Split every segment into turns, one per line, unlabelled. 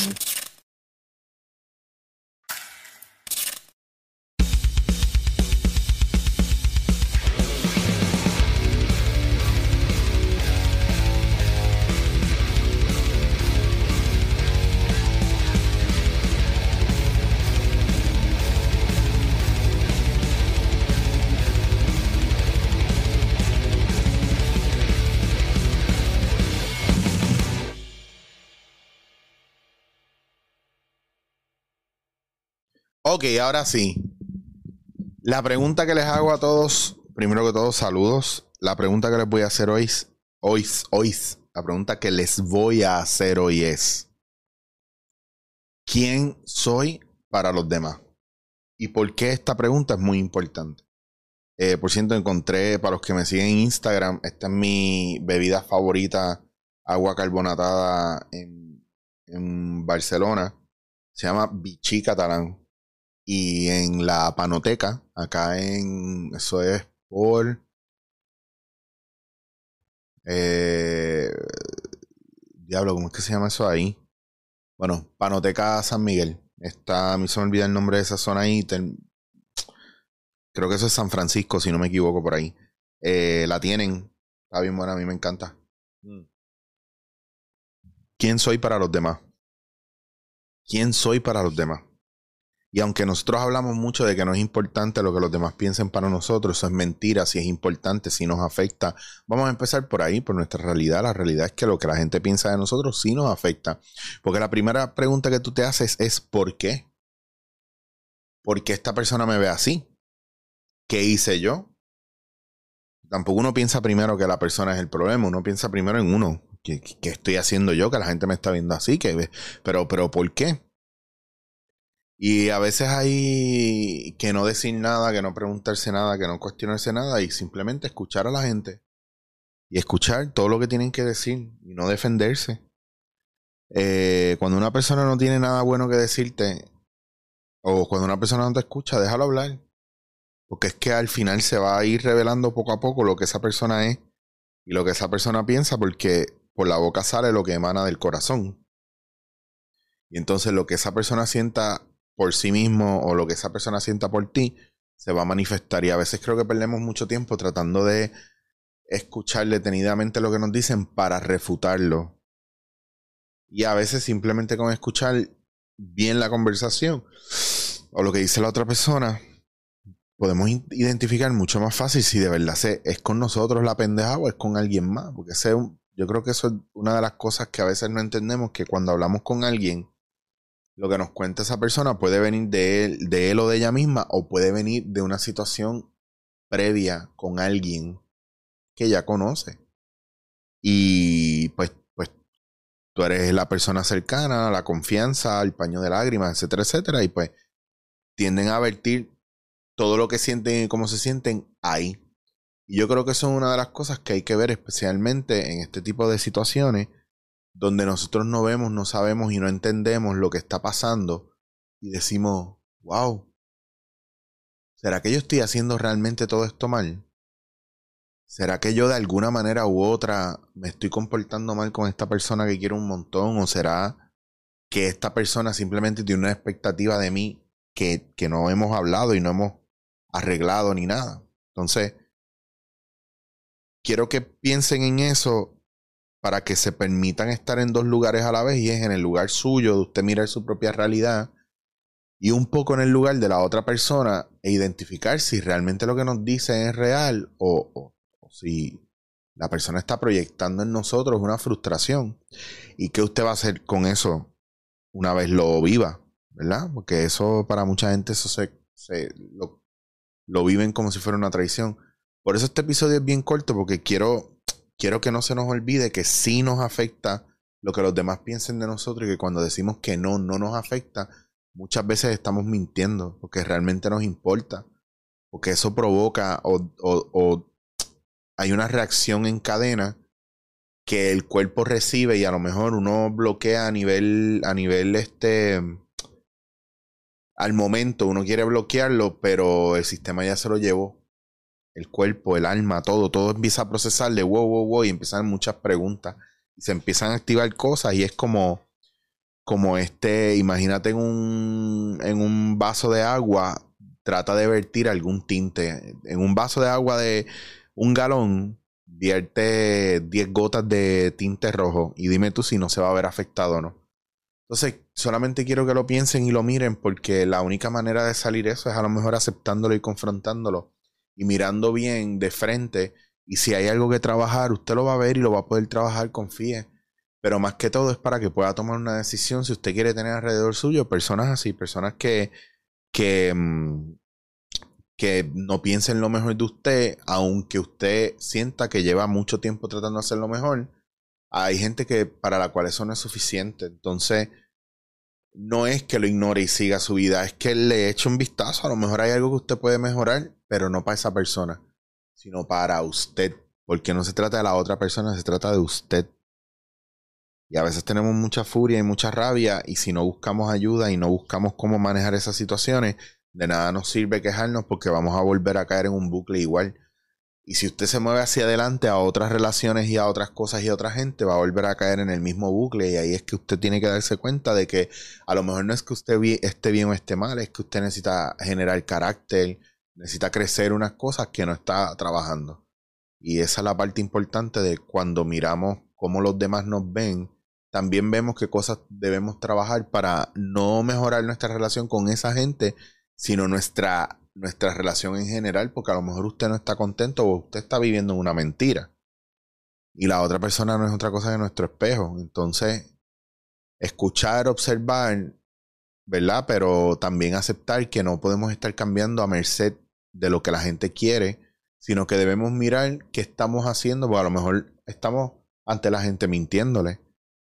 Um, Ok, ahora sí. La pregunta que les hago a todos, primero que todo, saludos. La pregunta que les voy a hacer hoy, hoy, hoy, la pregunta que les voy a hacer hoy es, ¿quién soy para los demás? ¿Y por qué esta pregunta es muy importante? Eh, por cierto, encontré, para los que me siguen en Instagram, esta es mi bebida favorita, agua carbonatada en, en Barcelona. Se llama Vichy Catalán. Y en la panoteca, acá en. Eso es por. Eh, diablo, ¿cómo es que se llama eso ahí? Bueno, Panoteca San Miguel. Está, a mí se me olvida el nombre de esa zona ahí. creo que eso es San Francisco, si no me equivoco por ahí. Eh, la tienen. Está bien buena, a mí me encanta. Mm. ¿Quién soy para los demás? ¿Quién soy para los demás? Y aunque nosotros hablamos mucho de que no es importante lo que los demás piensen para nosotros, eso es mentira, si es importante, si nos afecta. Vamos a empezar por ahí, por nuestra realidad. La realidad es que lo que la gente piensa de nosotros sí nos afecta. Porque la primera pregunta que tú te haces es ¿por qué? ¿Por qué esta persona me ve así? ¿Qué hice yo? Tampoco uno piensa primero que la persona es el problema, uno piensa primero en uno. ¿Qué, estoy haciendo yo? Que la gente me está viendo así. Que, pero, pero ¿por qué? Y a veces hay que no decir nada, que no preguntarse nada, que no cuestionarse nada y simplemente escuchar a la gente. Y escuchar todo lo que tienen que decir y no defenderse. Eh, cuando una persona no tiene nada bueno que decirte, o cuando una persona no te escucha, déjalo hablar. Porque es que al final se va a ir revelando poco a poco lo que esa persona es y lo que esa persona piensa, porque por la boca sale lo que emana del corazón. Y entonces lo que esa persona sienta por sí mismo o lo que esa persona sienta por ti se va a manifestar. Y a veces creo que perdemos mucho tiempo tratando de escuchar detenidamente lo que nos dicen para refutarlo. Y a veces simplemente con escuchar bien la conversación o lo que dice la otra persona, podemos identificar mucho más fácil si de verdad es con nosotros la pendeja o es con alguien más. Porque yo creo que eso es una de las cosas que a veces no entendemos, que cuando hablamos con alguien, lo que nos cuenta esa persona puede venir de él, de él o de ella misma, o puede venir de una situación previa con alguien que ya conoce. Y pues, pues tú eres la persona cercana, la confianza, el paño de lágrimas, etcétera, etcétera. Y pues tienden a vertir todo lo que sienten y cómo se sienten ahí. Y yo creo que eso es una de las cosas que hay que ver especialmente en este tipo de situaciones donde nosotros no vemos, no sabemos y no entendemos lo que está pasando y decimos, wow, ¿será que yo estoy haciendo realmente todo esto mal? ¿Será que yo de alguna manera u otra me estoy comportando mal con esta persona que quiero un montón? ¿O será que esta persona simplemente tiene una expectativa de mí que, que no hemos hablado y no hemos arreglado ni nada? Entonces, quiero que piensen en eso para que se permitan estar en dos lugares a la vez y es en el lugar suyo de usted mirar su propia realidad y un poco en el lugar de la otra persona e identificar si realmente lo que nos dice es real o, si la persona está proyectando en nosotros una frustración y qué usted va a hacer con eso una vez lo viva, ¿verdad? Porque eso para mucha gente eso se, lo, lo viven como si fuera una traición. Por eso este episodio es bien corto porque quiero quiero que no se nos olvide que sí nos afecta lo que los demás piensen de nosotros y que cuando decimos que no, no nos afecta, muchas veces estamos mintiendo porque realmente nos importa, porque eso provoca o, o, hay una reacción en cadena que el cuerpo recibe y a lo mejor uno bloquea a nivel, a nivel este, al momento uno quiere bloquearlo, pero el sistema ya se lo llevó el cuerpo, el alma, todo, todo empieza a procesar de wow, wow, wow, y empiezan muchas preguntas. Y se empiezan a activar cosas y es como, como este, imagínate en un, en un vaso de agua, trata de vertir algún tinte. En un vaso de agua de un galón, vierte 10 gotas de tinte rojo y dime tú si no se va a ver afectado o no. Entonces, solamente quiero que lo piensen y lo miren porque la única manera de salir eso es a lo mejor aceptándolo y confrontándolo y mirando bien de frente. Y si hay algo que trabajar, usted lo va a ver y lo va a poder trabajar, confíe. Pero más que todo es para que pueda tomar una decisión si usted quiere tener alrededor suyo personas así, personas que, que, mm, que no piensen lo mejor de usted, aunque usted sienta que lleva mucho tiempo tratando de hacer lo mejor. Hay gente que para la cual eso no es suficiente. Entonces, no es que lo ignore y siga su vida, es que le eche un vistazo. A lo mejor hay algo que usted puede mejorar, pero no para esa persona, sino para usted. Porque no se trata de la otra persona, se trata de usted. Y a veces tenemos mucha furia y mucha rabia y si no buscamos ayuda y no buscamos cómo manejar esas situaciones, de nada nos sirve quejarnos porque vamos a volver a caer en un bucle igual. Y si usted se mueve hacia adelante a otras relaciones y a otras cosas y a otra gente, va a volver a caer en el mismo bucle. Y ahí es que usted tiene que darse cuenta de que a lo mejor no es que usted esté bien o esté mal, es que usted necesita generar carácter, necesita crecer unas cosas que no está trabajando. Y esa es la parte importante de cuando miramos cómo los demás nos ven, también vemos qué cosas debemos trabajar para no mejorar nuestra relación con esa gente, sino nuestra nuestra relación en general, porque a lo mejor usted no está contento o usted está viviendo en una mentira. Y la otra persona no es otra cosa que nuestro espejo. Entonces, escuchar, observar, ¿verdad? Pero también aceptar que no podemos estar cambiando a merced de lo que la gente quiere, sino que debemos mirar qué estamos haciendo, porque a lo mejor estamos ante la gente mintiéndole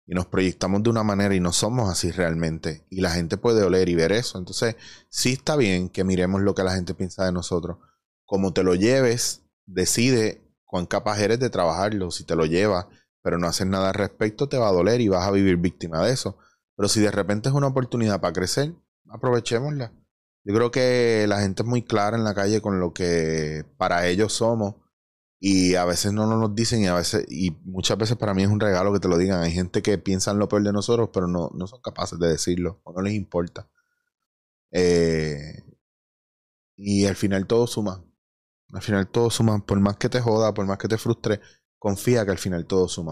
y nos proyectamos de una manera y no somos así realmente. Y la gente puede oler y ver eso. Entonces, sí está bien que miremos lo que la gente piensa de nosotros. Como te lo lleves, decide cuán capaz eres de trabajarlo. Si te lo llevas, pero no haces nada al respecto, te va a doler y vas a vivir víctima de eso. Pero si de repente es una oportunidad para crecer, aprovechémosla. Yo creo que la gente es muy clara en la calle con lo que para ellos somos y a veces no nos dicen y a veces, y muchas veces para mí es un regalo que te lo digan. Hay gente que piensa en lo peor de nosotros, pero no, no son capaces de decirlo o no les importa. Eh, y al final todo suma. Al final todo suma. Por más que te joda, por más que te frustre, confía que al final todo suma.